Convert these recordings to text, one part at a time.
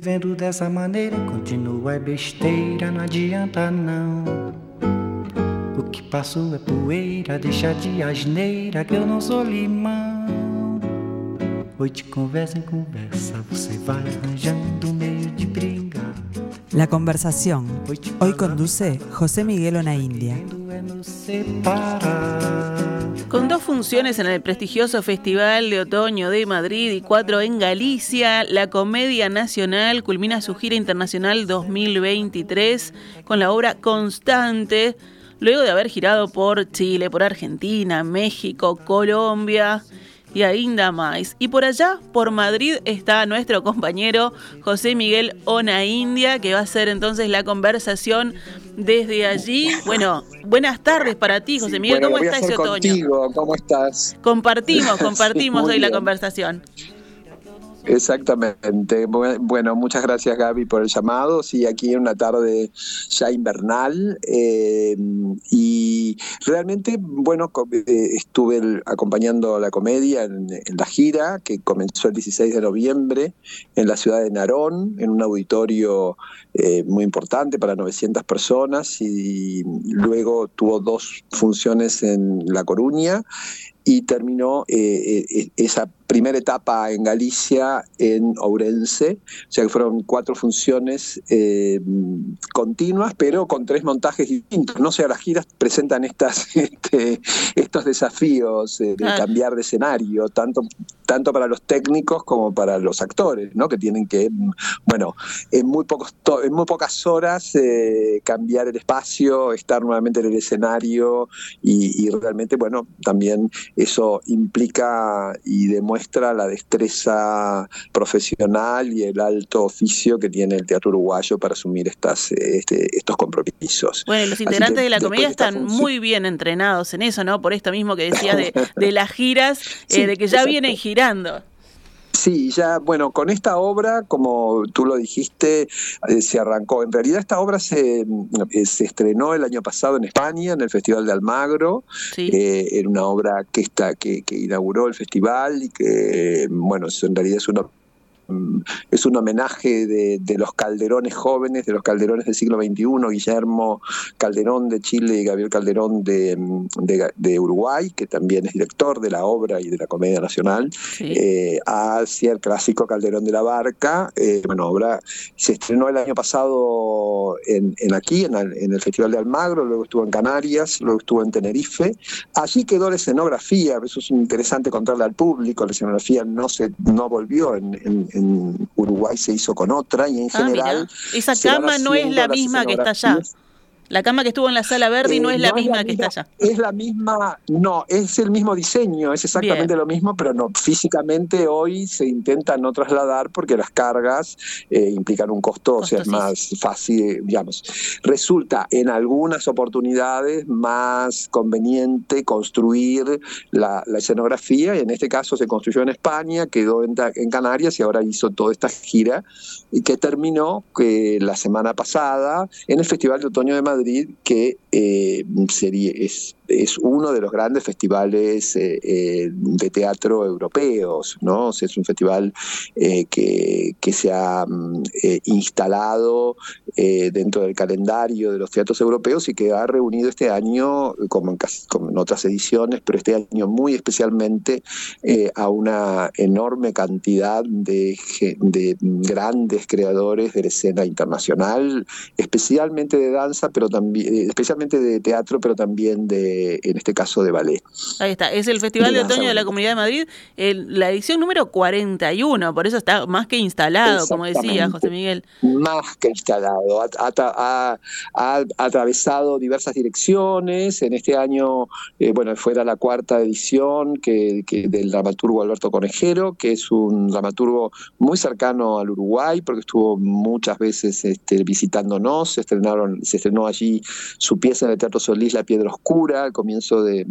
Vivendo dessa maneira, continua é besteira, não adianta não. O que passou é poeira, deixa de asneira que eu não sou limão. Hoy de conversa en conversa você vai arranjando meio de brigar. La conversación. Hoy conduce José Miguel Onaindia. Con dos funciones en el prestigioso Festival de Otoño de Madrid y cuatro en Galicia, la Comedia Nacional culmina su gira internacional 2023 con la obra Constante, luego de haber girado por Chile, por Argentina, México, Colombia y ainda más. Y por allá, por Madrid, está nuestro compañero José Miguel Ona India, que va a hacer entonces la conversación desde allí. Bueno, buenas tardes para ti, José Miguel. ¿Cómo estás ese otoño? ¿Cómo estás? Compartimos, compartimos hoy la conversación. Exactamente. Bueno, muchas gracias Gaby por el llamado. Sí, aquí en una tarde ya invernal eh, y realmente, bueno, eh, estuve acompañando la comedia en, la gira que comenzó el 16 de noviembre en la ciudad de Narón, en un auditorio eh, muy importante para 900 personas y luego tuvo dos funciones en La Coruña y terminó esa primera etapa en Galicia, en Ourense, o sea que fueron cuatro funciones eh, continuas, pero con tres montajes distintos. No sé, las giras presentan estas, este, estos desafíos de cambiar de escenario, tanto, tanto para los técnicos como para los actores, ¿no? que tienen que, bueno, en muy, pocos en muy pocas horas eh, cambiar el espacio, estar nuevamente en el escenario y, y realmente, bueno, también eso implica y demuestra muestra la destreza profesional y el alto oficio que tiene el teatro uruguayo para asumir estas, este, estos compromisos. Bueno, los integrantes de la comedia están muy bien entrenados en eso, ¿no? Por esto mismo que decías de, las giras, eh, de que ya vienen girando. Sí, ya, bueno, con esta obra, como tú lo dijiste, eh, se arrancó. En realidad esta obra se, eh, se, estrenó el año pasado en España, en el Festival de Almagro. Eh, era una obra que, está, que, que inauguró el festival y que, bueno, en realidad es una es un homenaje de, los calderones jóvenes, de los calderones del siglo XXI, Guillermo Calderón de Chile y Gabriel Calderón de, mm, Uruguay, que también es director de la obra y de la Comedia Nacional, eh, hacia el clásico Calderón de la Barca. Eh, bueno, obra se estrenó el año pasado en, aquí, en el, Festival de Almagro, luego estuvo en Canarias, luego estuvo en Tenerife. Allí quedó la escenografía, eso es interesante contarle al público, la escenografía no, se, no volvió en en Uruguay se hizo con otra y en ah, general... Esa cama no es la misma que está allá. La cama que estuvo en la sala verde y no eh, es la misma que está allá. Es la misma, no, es el mismo diseño, es exactamente lo mismo, pero no, físicamente hoy se intenta no trasladar porque las cargas eh, implican un costo, o sea, es más fácil, digamos. Resulta en algunas oportunidades más conveniente construir la, escenografía, y en este caso se construyó en España, quedó en, en Canarias y ahora hizo toda esta gira y que terminó que la semana pasada en el Festival de Otoño de Madrid que eh, sería, es es uno de los grandes festivales eh, eh, de teatro europeos, ¿no? es un festival eh, que, se ha mm, instalado dentro del calendario de los teatros europeos y que ha reunido este año, como en, como en otras ediciones, pero este año muy especialmente a una enorme cantidad de, de grandes creadores de la escena internacional, especialmente de danza, pero también, especialmente de teatro, pero también de en este caso de ballet. Ahí está, es el Festival de, Otoño de la Comunidad de Madrid, la edición número 41, por eso está más que instalado, como decía José Miguel. Más que instalado, ha, atravesado diversas direcciones, en este año, eh, bueno, fuera la cuarta edición que, del dramaturgo Alberto Conejero, que es un dramaturgo muy cercano al Uruguay, porque estuvo muchas veces este, visitándonos, se, estrenaron, se estrenó allí su pieza en el Teatro Solís, La Piedra Oscura, al comienzo de,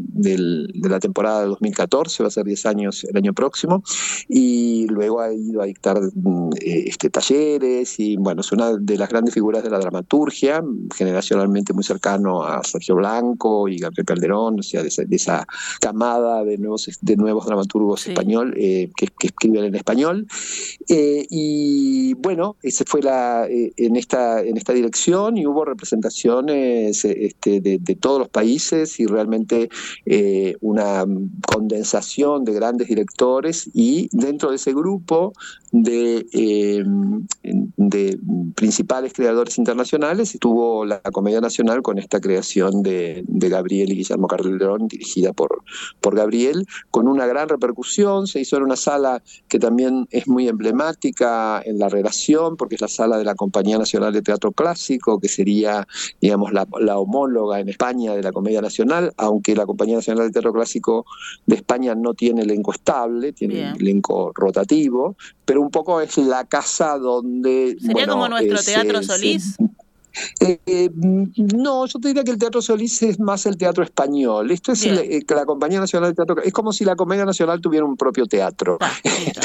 la temporada de 2014, va a ser 10 años el año próximo, y luego ha ido a dictar mm, eh, este, talleres y bueno, es una de las grandes figuras de la dramaturgia, generacionalmente muy cercano a Sergio Blanco y Gabriel Calderón, o sea, de esa, camada de nuevos, de nuevos dramaturgos español eh, que, escriben en español. Eh, y bueno, ese fue la, en, esta, en esta dirección y hubo representaciones este, de, todos los países y realmente una condensación de grandes directores y dentro de ese grupo de, eh, principales creadores internacionales estuvo la Comedia Nacional con esta creación de, Gabriel y Guillermo Carlerón, dirigida por, por Gabriel, con una gran repercusión. Se hizo en una sala que también es muy emblemática en la relación, porque es la sala de la Compañía Nacional de Teatro Clásico, que sería, digamos, la, homóloga en España de la Comedia Nacional, aunque la Compañía Nacional de Teatro Clásico de España no tiene elenco estable, tiene elenco rotativo, pero un poco es la casa donde... ¿Sería como nuestro Teatro Solís? Eh, no, yo te diría que el Teatro Solís es más el teatro español. Esto es eh, la Compañía Nacional de Teatro. Es como si la Comedia Nacional tuviera un propio teatro, ah,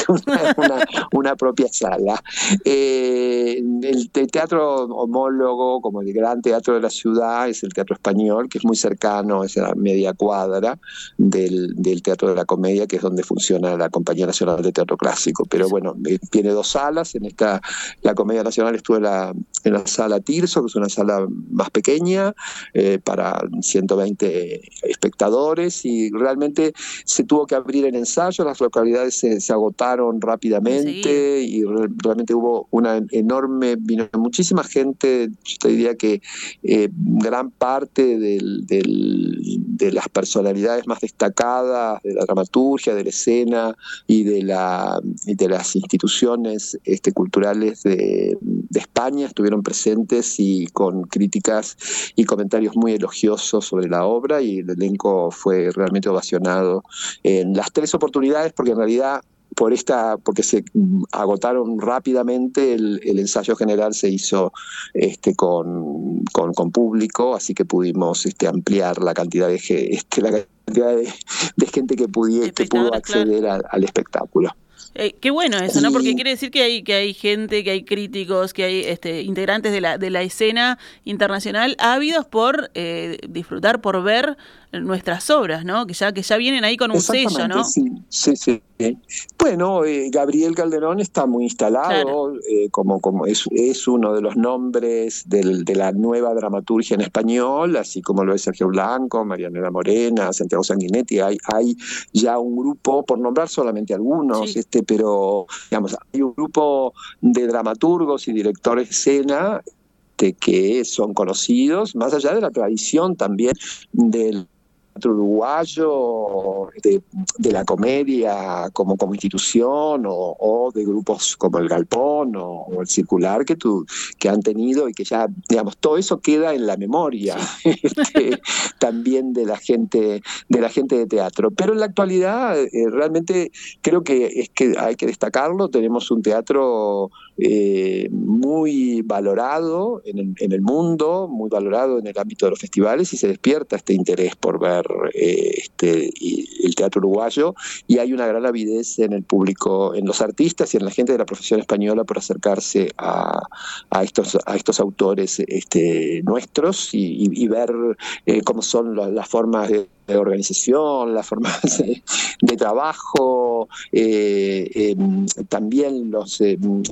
una, propia sala. Eh, el, teatro homólogo, como el gran teatro de la ciudad, es el Teatro Español, que es muy cercano, es la media cuadra del, Teatro de la Comedia, que es donde funciona la Compañía Nacional de Teatro Clásico. Pero bueno, tiene dos salas. En esta, la Comedia Nacional estuvo en la, en la sala Tirso, que es una sala más pequeña eh, para 120 espectadores y realmente se tuvo que abrir el ensayo, las localidades se, agotaron rápidamente y realmente hubo una enorme, vino muchísima gente, yo te diría que eh, gran parte de las personalidades más destacadas de la dramaturgia, de la escena y de, la, de las instituciones este, culturales de, de España estuvieron presentes y con críticas y comentarios muy elogiosos sobre la obra y el elenco fue realmente ovacionado en las tres oportunidades porque en realidad por esta, porque se agotaron rápidamente, el, ensayo general se hizo este, con, con, público, así que pudimos este, ampliar la cantidad de, este, la cantidad de, gente que, pudiera, que pudo acceder al espectáculo. Eh, qué bueno eso, ¿no? Porque quiere decir que hay, que hay gente, que hay críticos, que hay este, integrantes de la, de la escena internacional ávidos por eh, disfrutar, por ver nuestras obras, ¿no? Que ya, que ya vienen ahí con un sello, ¿no? Sí, sí, sí. Bueno, eh, Gabriel Calderón está muy instalado, eh, como, como es, es uno de los nombres del, de la nueva dramaturgia en español, así como lo es Sergio Blanco, Marianela Morena, Santiago Sanguinetti, hay, hay ya un grupo, por nombrar solamente algunos, este, pero digamos, hay un grupo de dramaturgos y directores de escena este, que son conocidos, más allá de la tradición también del uruguayo de, la comedia como, como institución o, de grupos como el Galpón o, el Circular que, tú, que han tenido y que ya, digamos, todo eso queda en la memoria este, también de la gente de la gente de teatro. Pero en la actualidad eh, realmente creo que es que hay que destacarlo, tenemos un teatro eh, muy valorado en el, en el mundo, muy valorado en el ámbito de los festivales y se despierta este interés por ver eh, este, el teatro uruguayo y hay una gran avidez en el público, en los artistas y en la gente de la profesión española por acercarse a, estos, a estos autores este, nuestros y, ver eh, cómo son las formas de de organización, las formas de, trabajo, eh, em, también los, em,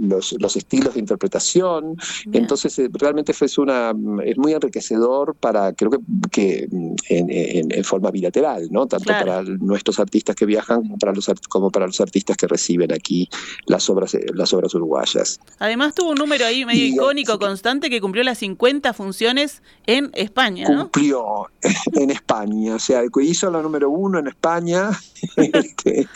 los, los, estilos de interpretación. Entonces, eh, realmente fue una, es muy enriquecedor para, creo que, que en, forma bilateral, ¿no? Tanto para nuestros artistas que viajan como para, los, como para los artistas que reciben aquí las obras, las obras uruguayas. Además, tuvo un número ahí medio icónico, constante, que cumplió las 50 funciones en España, ¿no? Cumplió en España España, o sea, hizo la número uno en España, este,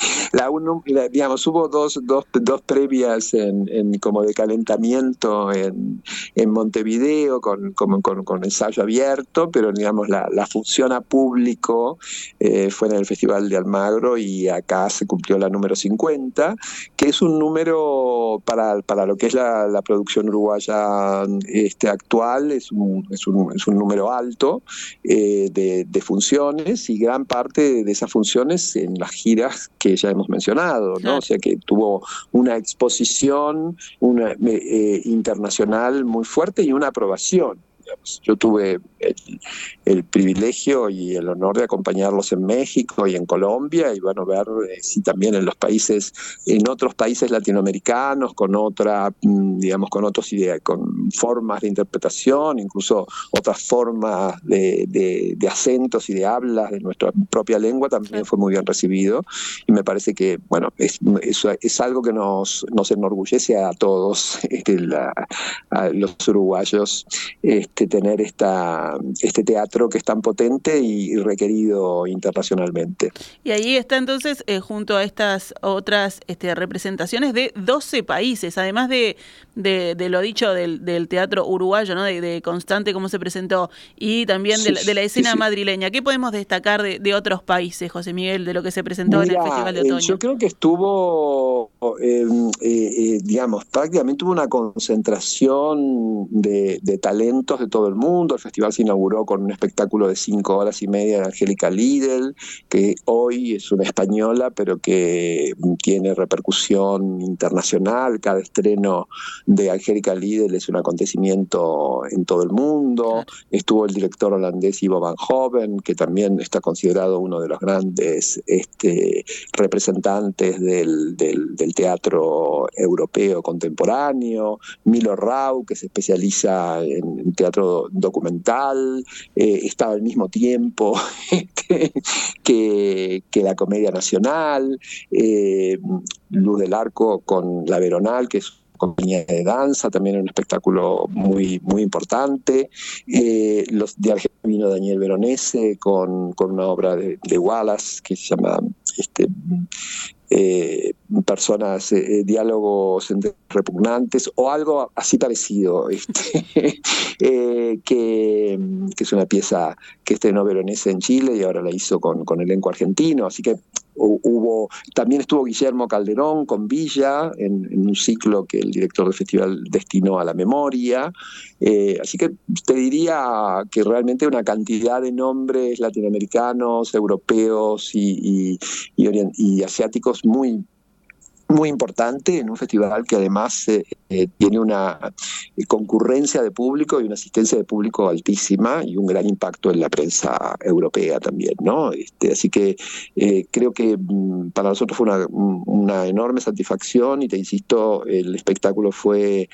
digamos, hubo dos, dos, dos previas en, como de calentamiento en, en Montevideo con, con, con, ensayo abierto, pero digamos la, la función a público eh, fue en el Festival de Almagro y acá se cumplió la número 50, que es un número para, para lo que es la, la producción uruguaya este, actual, es un, es un, es un número alto eh, de, de, funciones y gran parte de esas funciones en las giras que ya hemos mencionado, ¿no? O sea que tuvo una exposición una, eh, internacional muy fuerte y una aprobación. Yo tuve el, privilegio y el honor de acompañarlos en México y en Colombia y bueno, ver eh, si también en los países, en otros países latinoamericanos, con otra, mm, digamos, con otros ideas, con formas de interpretación, incluso otras formas de, de, acentos y de hablas de nuestra propia lengua, también fue muy bien recibido. Y me parece que, bueno, es, es, algo que nos, nos enorgullece a todos, este, a los uruguayos, este, tener esta este teatro que es tan potente y, requerido internacionalmente. Y ahí está entonces, eh, junto a estas otras este, representaciones de 12 países, además de, de, lo dicho del, teatro uruguayo, ¿no? de, Constante, cómo se presentó, y también de, la, escena madrileña. ¿Qué podemos destacar de, otros países, José Miguel, de lo que se presentó en el Festival de eh, Otoño? yo creo que estuvo, em, eh, digamos, prácticamente hubo una concentración de, talentos de todo el mundo. El festival se inauguró con un espectáculo de cinco horas y media de Angélica Lidl, que hoy es una española, pero que tiene repercusión internacional. Cada estreno de Angélica Lidl es un acontecimiento en todo el mundo. Estuvo el director holandés Ivo Van Hoven, que también está considerado uno de los grandes este, representantes del, del, teatro europeo contemporáneo. Milo Rau, que se especializa en teatro documental eh, estaba al mismo tiempo que, la Comedia Nacional, eh, Luz del Arco con La Veronal, que es compañía de danza, también un espectáculo muy, muy importante. Eh, los de Argentina vino Daniel Veronese con, con una obra de, de, Wallace que se llama este, eh, personas, eh, diálogos repugnantes o algo así parecido, este, eh, que, es una pieza que estrenó Veronese en Chile y ahora la hizo con, con elenco argentino, así que hubo, también estuvo Guillermo Calderón con Villa en, un ciclo que el director del festival destinó a la memoria, eh, así que te diría que realmente una cantidad de nombres latinoamericanos, europeos y, asiáticos muy muy importante en un festival que además eh, eh, tiene una eh, concurrencia de público y una asistencia de público altísima y un gran impacto en la prensa europea también. Este, así que creo que mm, para nosotros fue una, enorme satisfacción y te insisto, el espectáculo fue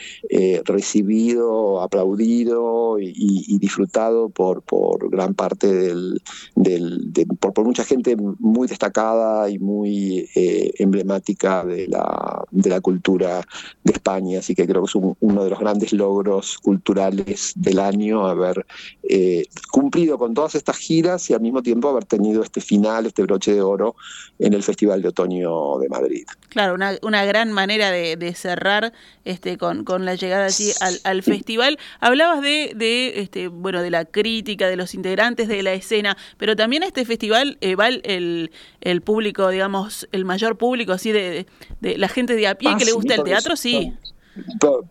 recibido, aplaudido y, disfrutado por, gran parte del, del por, mucha gente muy destacada y muy emblemática de la, de la cultura de España, que creo que es uno de los grandes logros culturales del año haber eh, cumplido con todas estas giras y al mismo tiempo haber tenido este final, este broche de oro en el Festival de Otoño de Madrid. Claro, una, una gran manera de, cerrar este, con, con la llegada allí al, festival. Hablabas de, de, este, bueno, de la crítica, de los integrantes de la escena, pero también a este festival eh, va el, el, público, digamos, el mayor público así de, de la gente de a pie ah, que le gusta el teatro, sí.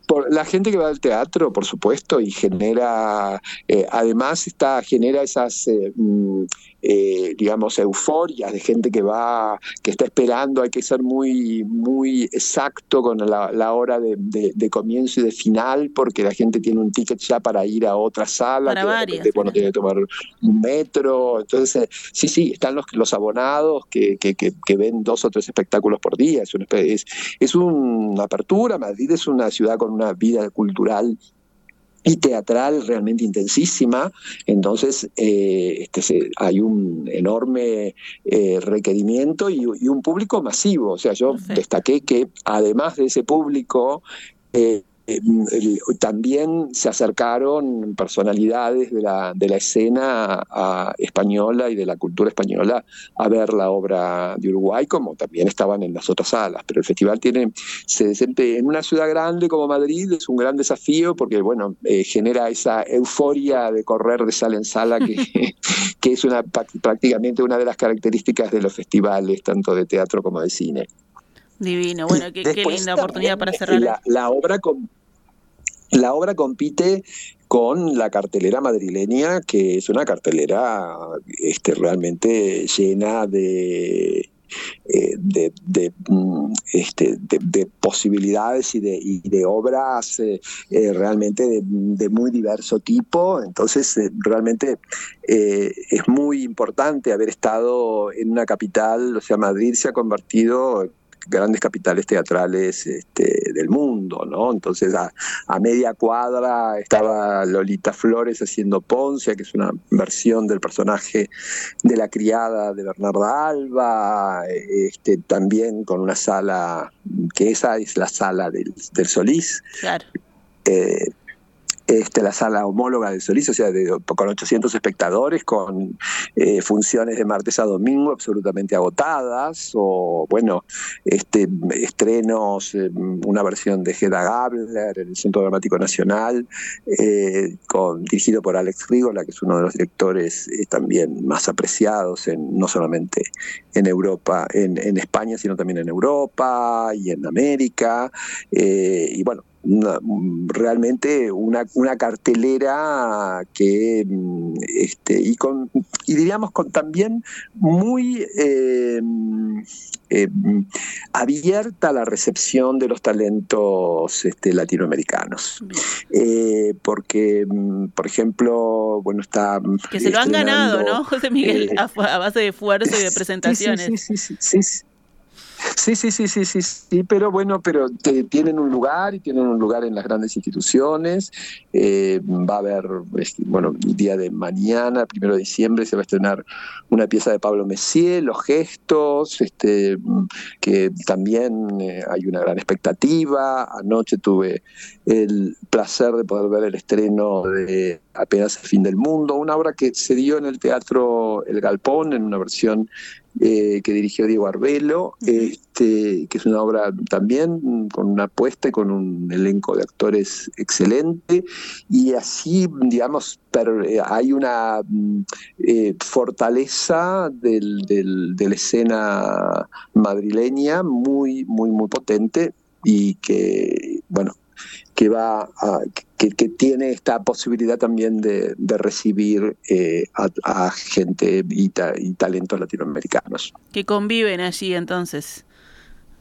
Por, la gente que va al teatro, por supuesto, y genera, eh, además está, genera esas eh, mm, eh, digamos, euforia de gente que va, que está esperando, hay que ser muy, muy exacto con la, hora de, comienzo y de final, porque la gente tiene un ticket ya para ir a otra sala, que bueno, tiene que tomar un metro, entonces, eh, sí, sí, están los, los abonados que, que, que, ven dos o tres espectáculos por día, es, una, es, es una apertura, Madrid es una ciudad con una vida cultural y teatral realmente intensísima, entonces eh, este, hay un enorme eh, requerimiento y, un público masivo. O sea, yo destaqué que además de ese público, eh, también se acercaron personalidades de la, de la escena española y de la cultura española a ver la obra de Uruguay, como también estaban en las otras salas. Pero el festival tiene, se en una ciudad grande como Madrid, es un gran desafío porque, bueno, eh, genera esa euforia de correr de sala en sala que, que es una, prácticamente una de las características de los festivales, tanto de teatro como de cine. Divino, bueno, qué, linda oportunidad para cerrar. La, la obra con, la obra compite con la cartelera madrileña, que es una cartelera este, realmente llena de, eh, mm, este, de, posibilidades y de, de obras eh, eh, realmente de, muy diverso tipo. Entonces, realmente es muy importante haber estado en una capital, o sea, Madrid se ha convertido grandes capitales teatrales este, del mundo, ¿no? Entonces a, media cuadra estaba Lolita Flores haciendo Poncia, que es una versión del personaje de la criada de Bernarda Alba, este, también con una sala, que esa es la sala del, Solís. Claro. Eh, este, la sala homóloga del Solís, o sea, con 800 espectadores, con eh, funciones de martes a domingo absolutamente agotadas, o bueno, este, estrenos, eh, una versión de Hedda Gabler en el Centro Dramático Nacional, eh, dirigido por Alex Rigola, que es uno de los directores también más apreciados, en, no solamente en Europa, en, España, sino también en Europa y en América. y bueno, realmente una, una, cartelera que mm, este, y con y diríamos con también muy eh, eh, abierta a la recepción de los talentos este, latinoamericanos. Eh, porque mm, por ejemplo bueno está que se lo han ganado no José Miguel a, base de esfuerzo y de presentaciones. sí, sí, sí, sí Sí, sí, sí, sí, sí, sí, pero bueno, pero tienen un lugar y tienen un lugar en las grandes instituciones. Eh, va a haber, este, bueno, el día de mañana, primero de diciembre, se va a estrenar una pieza de Pablo Messier, Los Gestos, este, que también eh, hay una gran expectativa. Anoche tuve el placer de poder ver el estreno de Apenas el fin del mundo, una obra que se dio en el Teatro El Galpón, en una versión eh, que dirigió Diego Arbelo, este, que es una obra también con una apuesta y con un elenco de actores excelente, y así, digamos, eh, hay una mm, eh, fortaleza del, de la escena madrileña muy, muy, muy potente y que, bueno, que va a, que, tiene esta posibilidad también de, recibir eh, a, gente y, y talentos latinoamericanos. Que conviven allí entonces.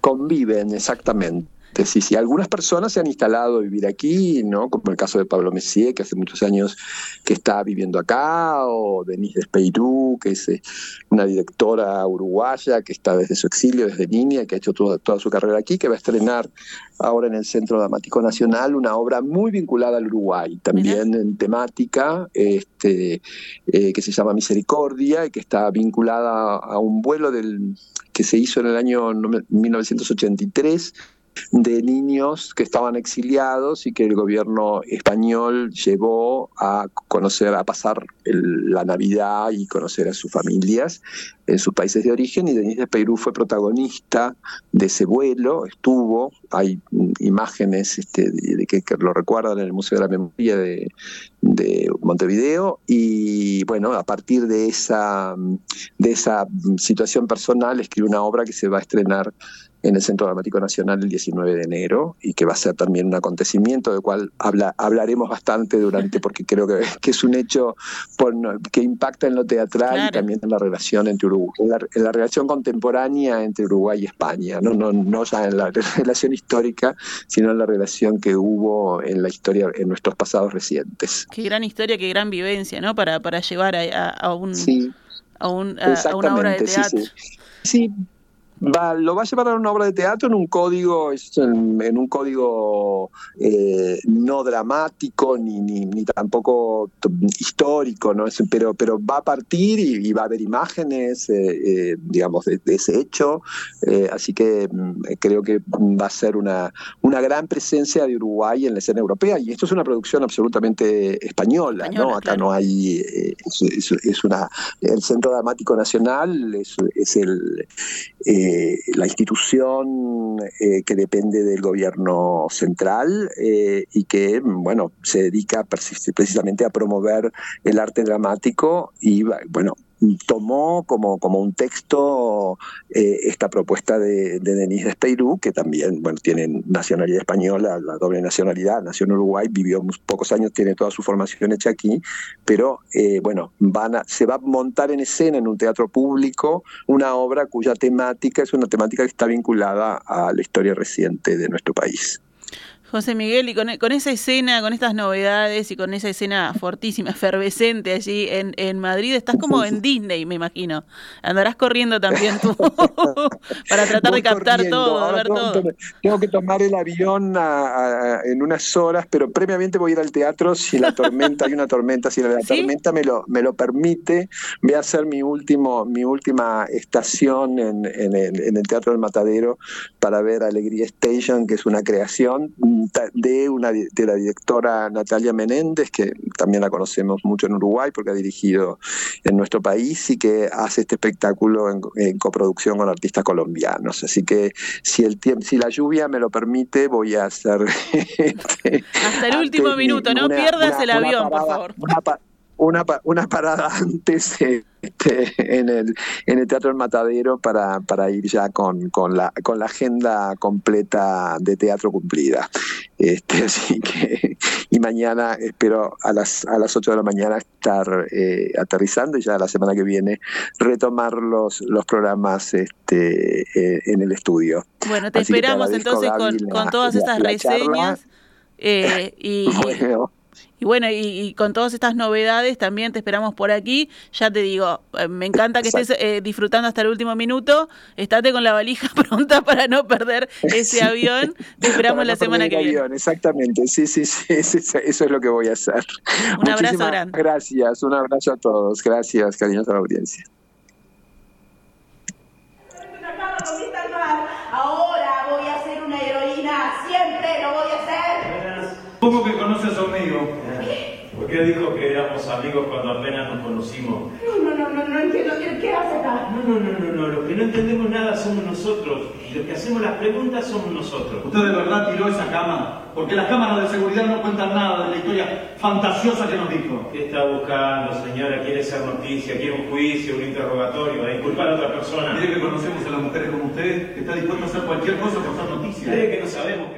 Conviven, exactamente. Sí, sí, algunas personas se han instalado a vivir aquí, ¿no? Como el caso de Pablo Messier, que hace muchos años que está viviendo acá, o Denise Despeirú, que es eh, una directora uruguaya que está desde su exilio, desde niña, que ha hecho toda, toda su carrera aquí, que va a estrenar ahora en el Centro Dramático Nacional una obra muy vinculada al Uruguay, también en temática, este, eh, que se llama Misericordia y que está vinculada a un vuelo del que se hizo en el año 1983 de niños que estaban exiliados y que el gobierno español llevó a conocer, a pasar la Navidad y conocer a sus familias en sus países de origen. Y Denise de Perú fue protagonista de ese vuelo, estuvo, hay imágenes este, de, que, lo recuerdan en el Museo de la Memoria de, de, Montevideo. Y bueno, a partir de esa, de esa situación personal escribió una obra que se va a estrenar en el Centro Dramático Nacional el 19 de enero y que va a ser también un acontecimiento del cual habla, hablaremos bastante durante, porque creo que, que es un hecho que impacta en lo teatral y también en la relación entre Uruguay, en la, relación contemporánea entre Uruguay y España, ¿no? No, no ya en la relación histórica, sino en la relación que hubo en la historia, en nuestros pasados recientes. Qué gran historia, qué gran vivencia, ¿no? Para, para llevar a, un, a, un, a, una obra de teatro. sí. Va, lo va a llevar a una obra de teatro en un código, en, un código eh, no dramático ni, ni, tampoco histórico, ¿no? pero, pero va a partir y, va a haber imágenes, eh, digamos, de, ese hecho. así que mm, creo que va a ser una, una gran presencia de Uruguay en la escena europea. Y esto es una producción absolutamente española, ¿no? Acá no hay. Es, una. El Centro Dramático Nacional es, es el eh, la institución eh, que depende del gobierno central eh, y que, bueno, se dedica precisamente a promover el arte dramático y, bueno, tomó como, como un texto eh, esta propuesta de, de Denise Esteirú, que también bueno, tiene nacionalidad española, la doble nacionalidad, nació en Uruguay, vivió pocos años, tiene toda su formación hecha aquí, pero eh, bueno, van se va a montar en escena en un teatro público una obra cuya temática es una temática que está vinculada a la historia reciente de nuestro país. José Miguel, y con, con, esa escena, con estas novedades y con esa escena fortísima, efervescente allí en, en Madrid, estás como en Disney, me imagino. Andarás corriendo también tú para tratar de captar todo, ver tengo, todo. Tengo que tomar el avión en unas horas, pero previamente voy a ir al teatro si la tormenta, hay una tormenta, si la, tormenta me lo, me lo permite, voy a hacer mi último, mi última estación en, en, el, en el Teatro del Matadero para ver Alegría Station, que es una creación de, una, de la directora Natalia Menéndez, que también la conocemos mucho en Uruguay porque ha dirigido en nuestro país y que hace este espectáculo en, coproducción con artistas colombianos. Así que si, el si la lluvia me lo permite, voy a hacer... Este, Hasta el último minuto, no pierdas el avión, por favor una, una parada antes este, en, el, en el Teatro del Matadero para, para ir ya con, con, la, con la agenda completa de teatro cumplida. Este, así que, y mañana espero a las, a las 8 de la mañana estar eh, aterrizando y ya la semana que viene retomar los, los programas este, eh, en el estudio. Bueno, te esperamos entonces con, con, todas estas reseñas. Eh, y, y bueno, y, con todas estas novedades también te esperamos por aquí. Ya te digo, eh, me encanta que estés eh, disfrutando hasta el último minuto. Estate con la valija pronta para no perder ese avión. Te esperamos la semana que viene. Exactamente, sí, sí, sí, eso es lo que voy a hacer. Un abrazo grande. Gracias, un abrazo a todos. Gracias, cariños a la audiencia. Ahora voy a ser una heroína, siempre lo voy a hacer. Supongo que conoces a un amigo. ¿Por qué dijo que éramos amigos cuando apenas nos conocimos? No, no, no, no, entiendo qué, hace acá. No, no, no, no, no, los que no entendemos nada somos nosotros y los que hacemos las preguntas somos nosotros. ¿Usted de verdad tiró esa cama? Porque las cámaras de seguridad no cuentan nada de la historia fantasiosa que nos dijo. ¿Qué está buscando, señora? ¿Quiere ser noticia? ¿Quiere un juicio, un interrogatorio? ¿A disculpar a otra persona? Mire que conocemos a las mujeres como usted, que está dispuesta a hacer cualquier cosa por ser noticia. ¿Cree que no sabemos que